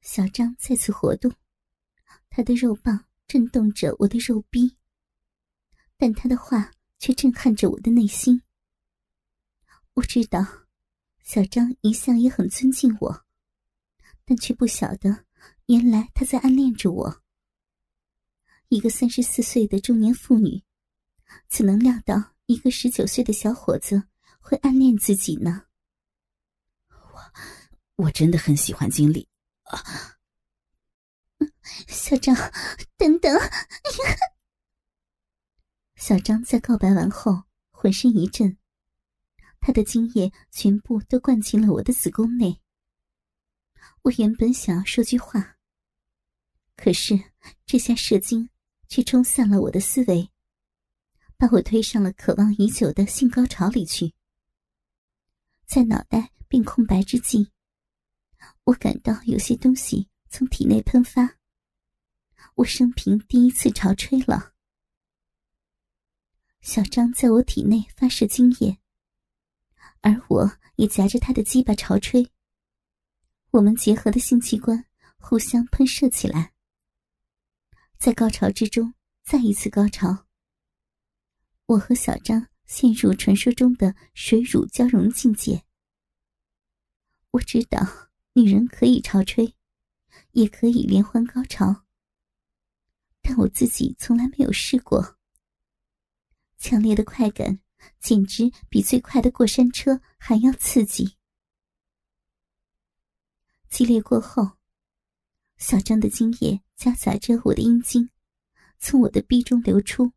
小张再次活动，他的肉棒震动着我的肉逼，但他的话却震撼着我的内心。我知道，小张一向也很尊敬我，但却不晓得，原来他在暗恋着我。一个三十四岁的中年妇女，怎能料到一个十九岁的小伙子会暗恋自己呢？我我真的很喜欢经理。啊！小张，等等！小张在告白完后，浑身一震，他的精液全部都灌进了我的子宫内。我原本想要说句话，可是这下射精却冲散了我的思维，把我推上了渴望已久的性高潮里去。在脑袋变空白之际。我感到有些东西从体内喷发，我生平第一次潮吹了。小张在我体内发射精液，而我也夹着他的鸡巴潮吹。我们结合的性器官互相喷射起来，在高潮之中再一次高潮。我和小张陷入传说中的水乳交融境界。我知道。女人可以潮吹，也可以连环高潮，但我自己从来没有试过。强烈的快感简直比最快的过山车还要刺激。激烈过后，小张的精液夹杂着我的阴茎，从我的逼中流出。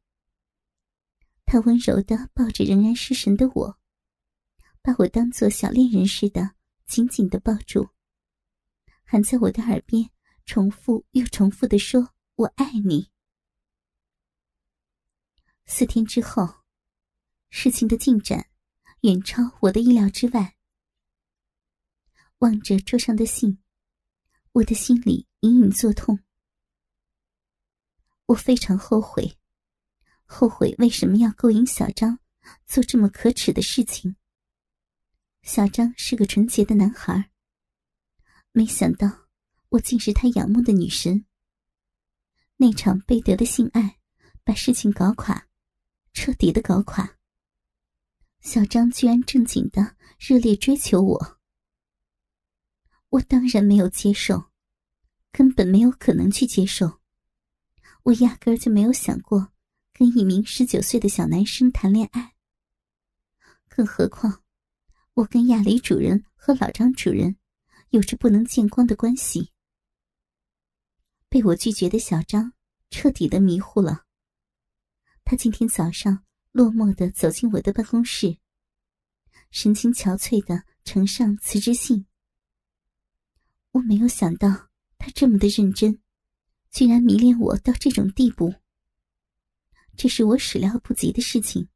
他温柔的抱着仍然失神的我，把我当做小恋人似的紧紧的抱住。还在我的耳边重复又重复的说：“我爱你。”四天之后，事情的进展远超我的意料之外。望着桌上的信，我的心里隐隐作痛。我非常后悔，后悔为什么要勾引小张做这么可耻的事情。小张是个纯洁的男孩。没想到，我竟是他仰慕的女神。那场贝德的性爱，把事情搞垮，彻底的搞垮。小张居然正经的热烈追求我，我当然没有接受，根本没有可能去接受。我压根儿就没有想过跟一名十九岁的小男生谈恋爱。更何况，我跟亚里主人和老张主人。有着不能见光的关系，被我拒绝的小张彻底的迷糊了。他今天早上落寞的走进我的办公室，神情憔悴的呈上辞职信。我没有想到他这么的认真，居然迷恋我到这种地步。这是我始料不及的事情。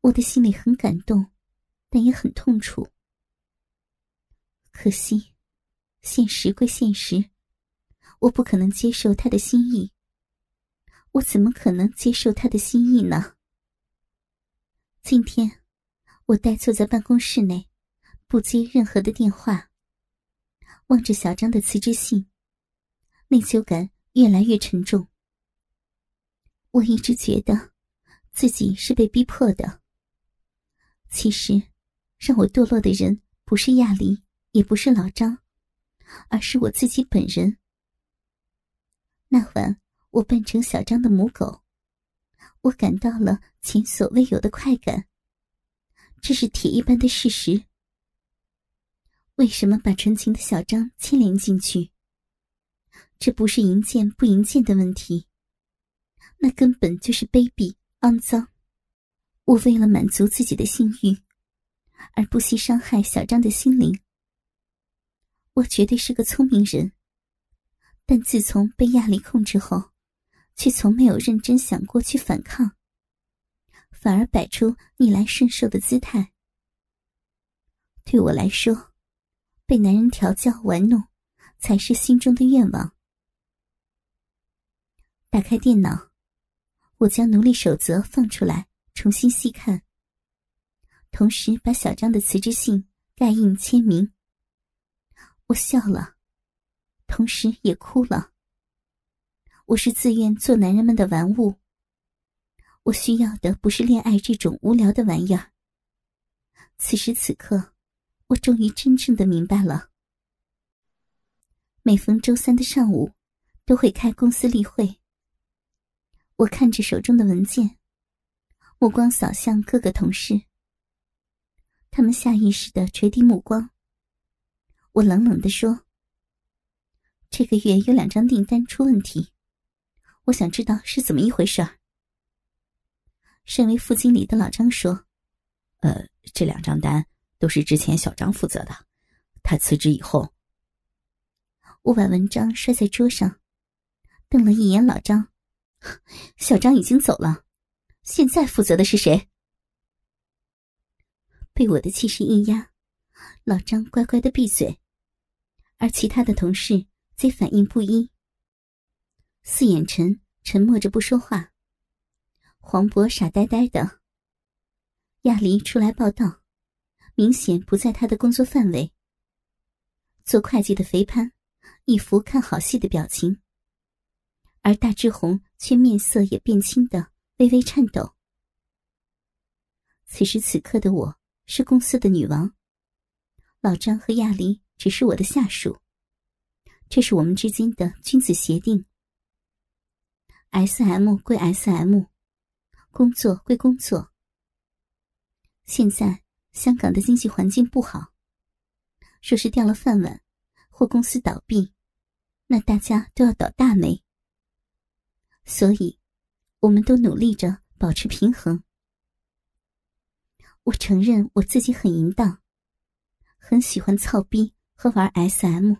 我的心里很感动，但也很痛楚。可惜，现实归现实，我不可能接受他的心意。我怎么可能接受他的心意呢？今天，我呆坐在办公室内，不接任何的电话，望着小张的辞职信，内疚感越来越沉重。我一直觉得自己是被逼迫的。其实，让我堕落的人不是亚离。也不是老张，而是我自己本人。那晚，我扮成小张的母狗，我感到了前所未有的快感。这是铁一般的事实。为什么把纯情的小张牵连进去？这不是淫贱不淫贱的问题，那根本就是卑鄙肮脏。我为了满足自己的性欲，而不惜伤害小张的心灵。我绝对是个聪明人，但自从被亚力控制后，却从没有认真想过去反抗，反而摆出逆来顺受的姿态。对我来说，被男人调教玩弄，才是心中的愿望。打开电脑，我将奴隶守则放出来，重新细看，同时把小张的辞职信盖印签名。我笑了，同时也哭了。我是自愿做男人们的玩物。我需要的不是恋爱这种无聊的玩意儿。此时此刻，我终于真正的明白了。每逢周三的上午，都会开公司例会。我看着手中的文件，目光扫向各个同事。他们下意识的垂低目光。我冷冷的说：“这个月有两张订单出问题，我想知道是怎么一回事。”身为副经理的老张说：“呃，这两张单都是之前小张负责的，他辞职以后。”我把文章摔在桌上，瞪了一眼老张：“ 小张已经走了，现在负责的是谁？”被我的气势一压，老张乖乖的闭嘴，而其他的同事则反应不一。四眼陈沉默着不说话。黄渤傻呆呆的。亚离出来报道，明显不在他的工作范围。做会计的肥潘，一副看好戏的表情。而大志红却面色也变青的微微颤抖。此时此刻的我是公司的女王，老张和亚离只是我的下属。这是我们之间的君子协定。S M 归 S M。工作归工作。现在香港的经济环境不好，若是掉了饭碗，或公司倒闭，那大家都要倒大霉。所以，我们都努力着保持平衡。我承认我自己很淫荡，很喜欢操逼和玩 SM，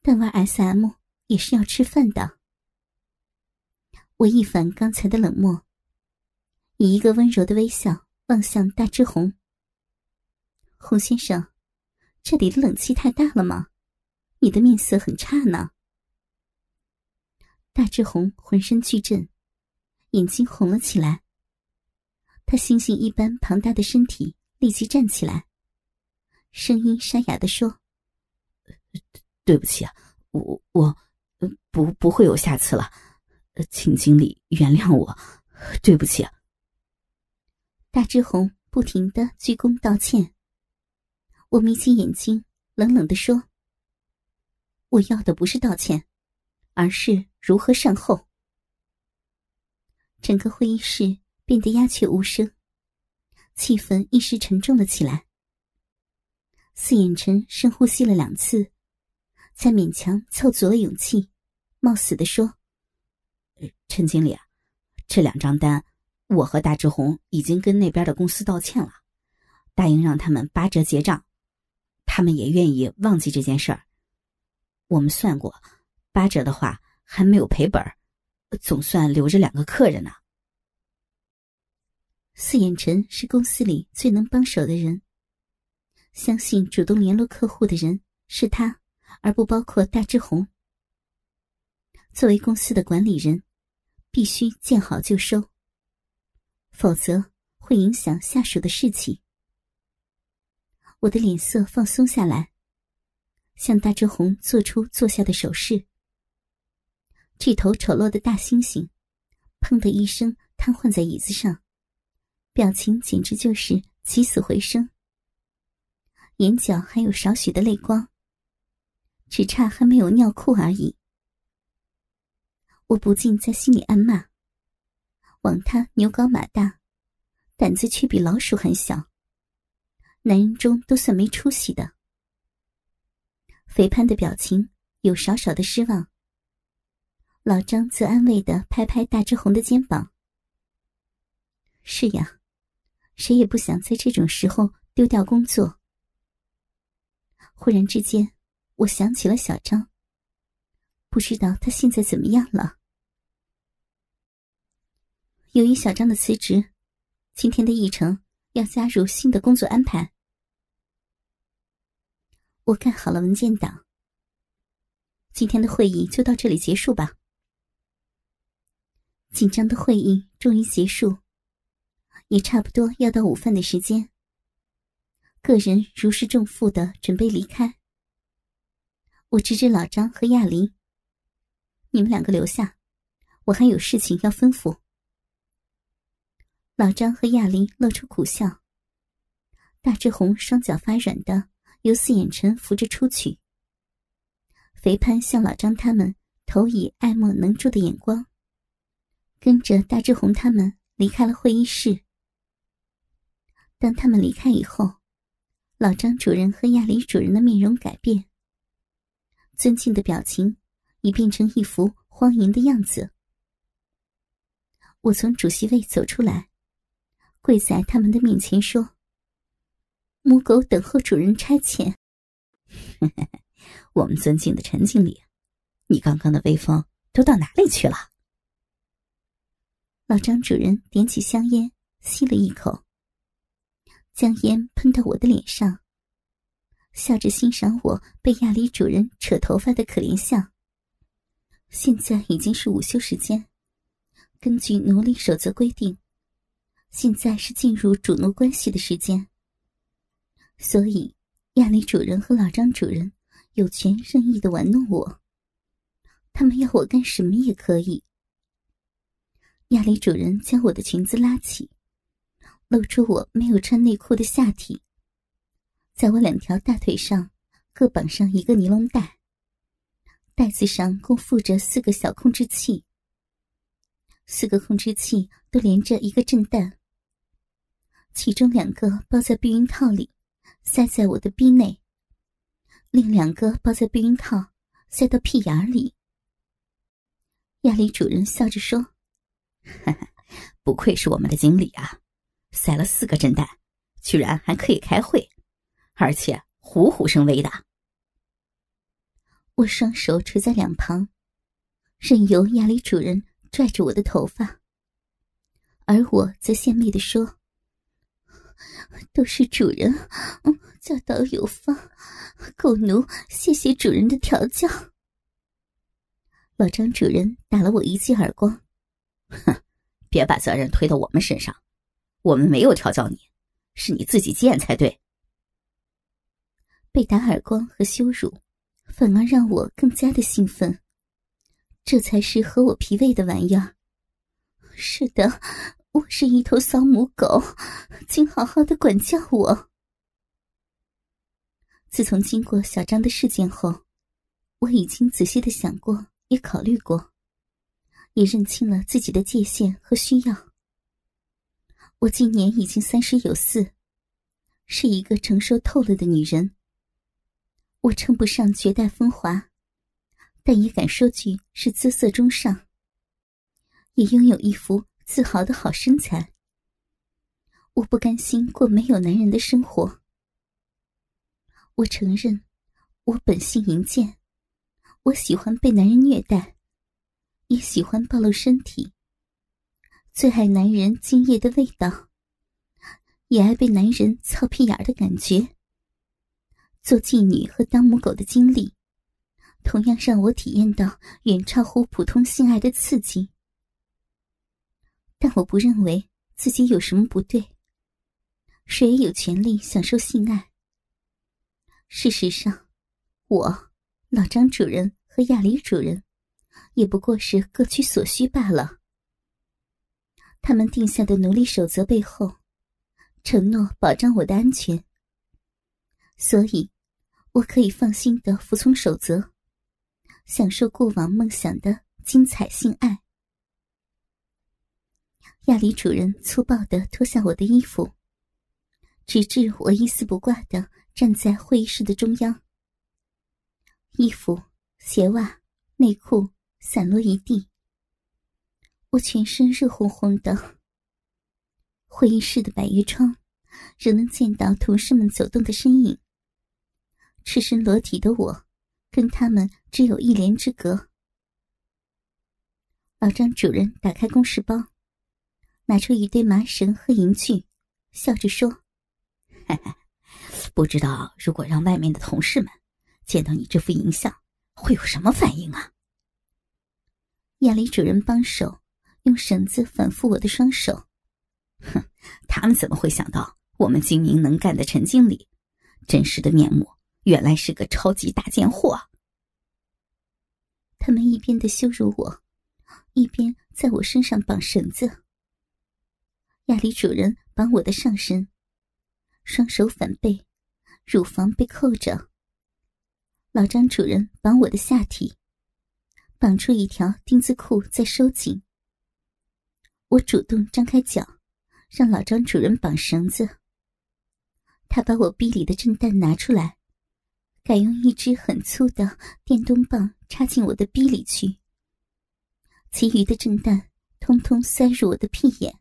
但玩 SM 也是要吃饭的。我一反刚才的冷漠。以一个温柔的微笑望向大志红。洪先生，这里的冷气太大了吗？你的面色很差呢。大志红浑身剧震，眼睛红了起来。他猩猩一般庞大的身体立即站起来，声音沙哑的说：“对不起啊，我我不不会有下次了，请经理原谅我，对不起啊。”大志红不停的鞠躬道歉。我眯起眼睛，冷冷的说：“我要的不是道歉，而是如何善后。”整个会议室变得鸦雀无声，气氛一时沉重了起来。四眼陈深呼吸了两次，才勉强凑足了勇气，冒死的说：“陈经理啊，这两张单。”我和大志红已经跟那边的公司道歉了，答应让他们八折结账，他们也愿意忘记这件事儿。我们算过，八折的话还没有赔本，总算留着两个客人呢。四眼陈是公司里最能帮手的人，相信主动联络客户的人是他，而不包括大志红。作为公司的管理人，必须见好就收。否则会影响下属的士气。我的脸色放松下来，向大志红做出坐下的手势。这头丑陋的大猩猩，砰的一声瘫痪在椅子上，表情简直就是起死回生，眼角还有少许的泪光，只差还没有尿裤而已。我不禁在心里暗骂。枉他牛高马大，胆子却比老鼠还小。男人中都算没出息的。肥潘的表情有少少的失望。老张则安慰的拍拍大志红的肩膀：“是呀，谁也不想在这种时候丢掉工作。”忽然之间，我想起了小张，不知道他现在怎么样了。由于小张的辞职，今天的议程要加入新的工作安排。我盖好了文件档。今天的会议就到这里结束吧。紧张的会议终于结束，也差不多要到午饭的时间。个人如释重负的准备离开。我指指老张和亚林：“你们两个留下，我还有事情要吩咐。”老张和亚林露出苦笑。大志红双脚发软的，由四眼臣扶着出去。肥潘向老张他们投以爱莫能助的眼光，跟着大志红他们离开了会议室。当他们离开以后，老张主人和亚林主人的面容改变。尊敬的表情已变成一副荒淫的样子。我从主席位走出来，跪在他们的面前说：“母狗等候主人差遣。”我们尊敬的陈经理，你刚刚的威风都到哪里去了？老张主人点起香烟，吸了一口，将烟喷到我的脸上。笑着欣赏我被亚里主人扯头发的可怜相。现在已经是午休时间，根据奴隶守则规定，现在是进入主奴关系的时间，所以亚里主人和老张主人有权任意的玩弄我。他们要我干什么也可以。亚里主人将我的裙子拉起，露出我没有穿内裤的下体。在我两条大腿上各绑上一个尼龙带，带子上共附着四个小控制器，四个控制器都连着一个震蛋，其中两个包在避孕套里，塞在我的逼内；另两个包在避孕套，塞到屁眼里。亚里主人笑着说：“不愧是我们的经理啊，塞了四个震蛋，居然还可以开会。”而且虎虎生威的，我双手垂在两旁，任由亚里主人拽着我的头发，而我则献媚的说：“都是主人，教导有方，狗奴谢谢主人的调教。”老张主人打了我一记耳光，哼，别把责任推到我们身上，我们没有调教你，是你自己贱才对。被打耳光和羞辱，反而让我更加的兴奋。这才是合我脾胃的玩意儿。是的，我是一头骚母狗，请好好的管教我。自从经过小张的事件后，我已经仔细的想过，也考虑过，也认清了自己的界限和需要。我今年已经三十有四，是一个成熟透了的女人。我称不上绝代风华，但也敢说句是姿色中上。也拥有一副自豪的好身材。我不甘心过没有男人的生活。我承认，我本性淫贱，我喜欢被男人虐待，也喜欢暴露身体。最爱男人精液的味道，也爱被男人操屁眼的感觉。做妓女和当母狗的经历，同样让我体验到远超乎普通性爱的刺激。但我不认为自己有什么不对。谁也有权利享受性爱。事实上，我、老张主人和亚里主人，也不过是各取所需罢了。他们定下的奴隶守则背后，承诺保障我的安全。所以，我可以放心的服从守则，享受过往梦想的精彩性爱。亚里主人粗暴的脱下我的衣服，直至我一丝不挂的站在会议室的中央。衣服、鞋袜、内裤散落一地，我全身热烘烘的。会议室的百叶窗，仍能见到同事们走动的身影。赤身裸体的我，跟他们只有一帘之隔。老张主人打开公事包，拿出一堆麻绳和银具，笑着说：“不知道如果让外面的同事们见到你这副淫相，会有什么反应啊？”亚里主人帮手用绳子反复我的双手，哼，他们怎么会想到我们精明能干的陈经理真实的面目？原来是个超级大贱货！他们一边的羞辱我，一边在我身上绑绳子。亚里主人绑我的上身，双手反背，乳房被扣着。老张主人绑我的下体，绑出一条丁字裤在收紧。我主动张开脚，让老张主人绑绳子。他把我逼里的震蛋拿出来，改用一支很粗的电动棒插进我的逼里去，其余的震弹通通塞入我的屁眼。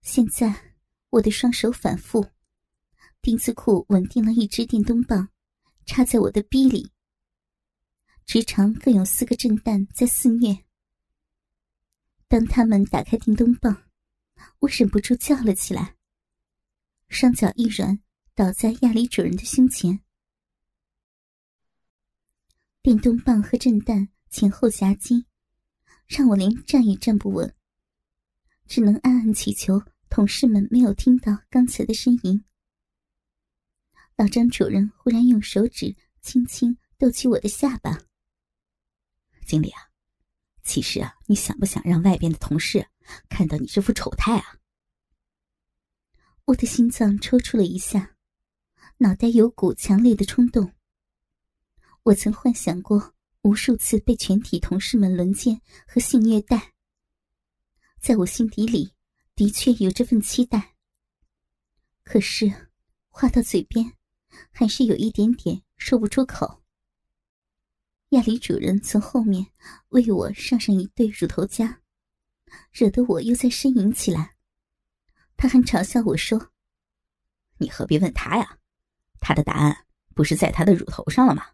现在我的双手反复，丁字裤稳定了一支电动棒。插在我的逼里，直肠更有四个震弹在肆虐。当他们打开电动棒，我忍不住叫了起来，双脚一软，倒在亚里主人的胸前。电动棒和震弹前后夹击，让我连站也站不稳，只能暗暗祈求同事们没有听到刚才的呻吟。老张主任忽然用手指轻轻逗起我的下巴。经理啊，其实啊，你想不想让外边的同事看到你这副丑态啊？我的心脏抽搐了一下，脑袋有股强烈的冲动。我曾幻想过无数次被全体同事们轮奸和性虐待，在我心底里的确有这份期待。可是话到嘴边。还是有一点点说不出口。亚里主人从后面为我上上一对乳头夹，惹得我又在呻吟起来。他还嘲笑我说：“你何必问他呀？他的答案不是在他的乳头上了吗？”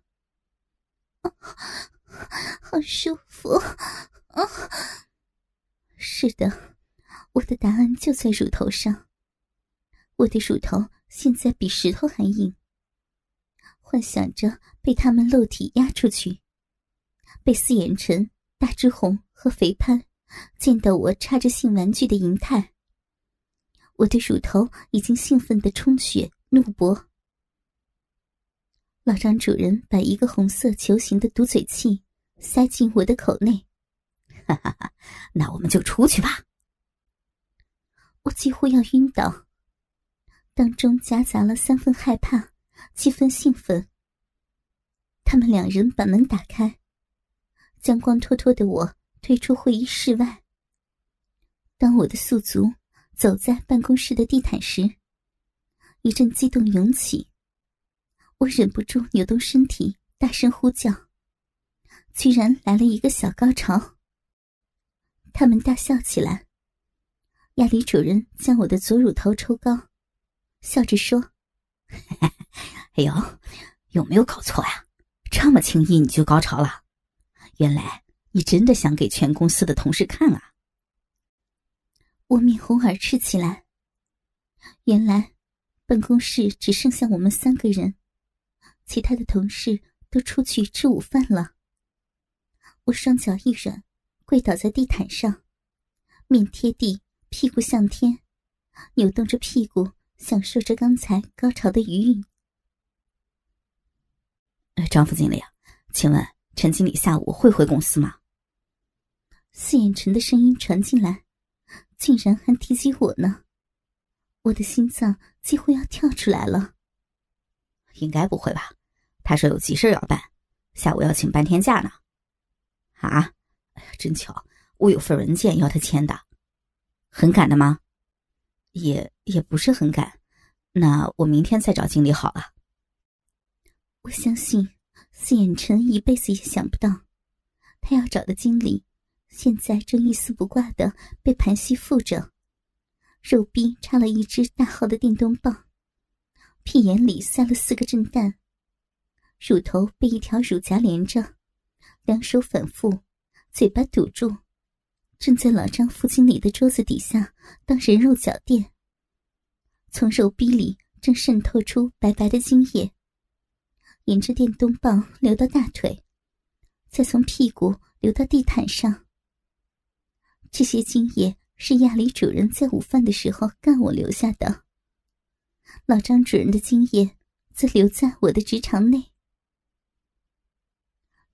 好舒服啊！是的，我的答案就在乳头上。我的乳头现在比石头还硬。幻想着被他们露体压出去，被四眼陈、大志红和肥潘见到我插着性玩具的银泰，我的乳头已经兴奋的充血怒搏。老张主人把一个红色球形的毒嘴器塞进我的口内，哈哈哈！那我们就出去吧。我几乎要晕倒，当中夹杂了三分害怕。七分兴奋。他们两人把门打开，将光脱脱的我推出会议室外。当我的宿足走在办公室的地毯时，一阵激动涌起，我忍不住扭动身体，大声呼叫，居然来了一个小高潮。他们大笑起来。亚里主人将我的左乳头抽高，笑着说。哎呦，有没有搞错呀？这么轻易你就高潮了？原来你真的想给全公司的同事看啊！我面红耳赤起来。原来办公室只剩下我们三个人，其他的同事都出去吃午饭了。我双脚一软，跪倒在地毯上，面贴地，屁股向天，扭动着屁股，享受着刚才高潮的余韵。张副经理啊，请问陈经理下午会回公司吗？四眼陈的声音传进来，竟然还提及我呢，我的心脏几乎要跳出来了。应该不会吧？他说有急事要办，下午要请半天假呢。啊，哎呀，真巧，我有份文件要他签的，很赶的吗？也也不是很赶，那我明天再找经理好了。我相信四眼陈一辈子也想不到，他要找的经理，现在正一丝不挂的被盘膝附着，肉壁插了一支大号的电动棒，屁眼里塞了四个震蛋，乳头被一条乳夹连着，两手反复，嘴巴堵住，正在老张副经理的桌子底下当人肉脚垫，从肉壁里正渗透出白白的精液。沿着电动棒流到大腿，再从屁股流到地毯上。这些精液是亚里主人在午饭的时候干我留下的。老张主人的精液则留在我的直肠内。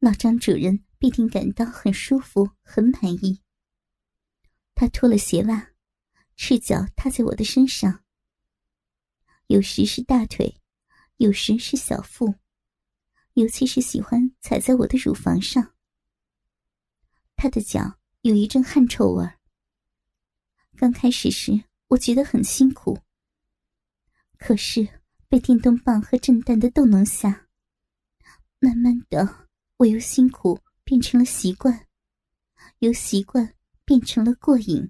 老张主人必定感到很舒服、很满意。他脱了鞋袜，赤脚踏在我的身上，有时是大腿，有时是小腹，尤其是喜欢踩在我的乳房上。他的脚有一阵汗臭味。刚开始时，我觉得很辛苦。可是被电动棒和震蛋的动能下，慢慢的，我由辛苦变成了习惯，由习惯变成了过瘾。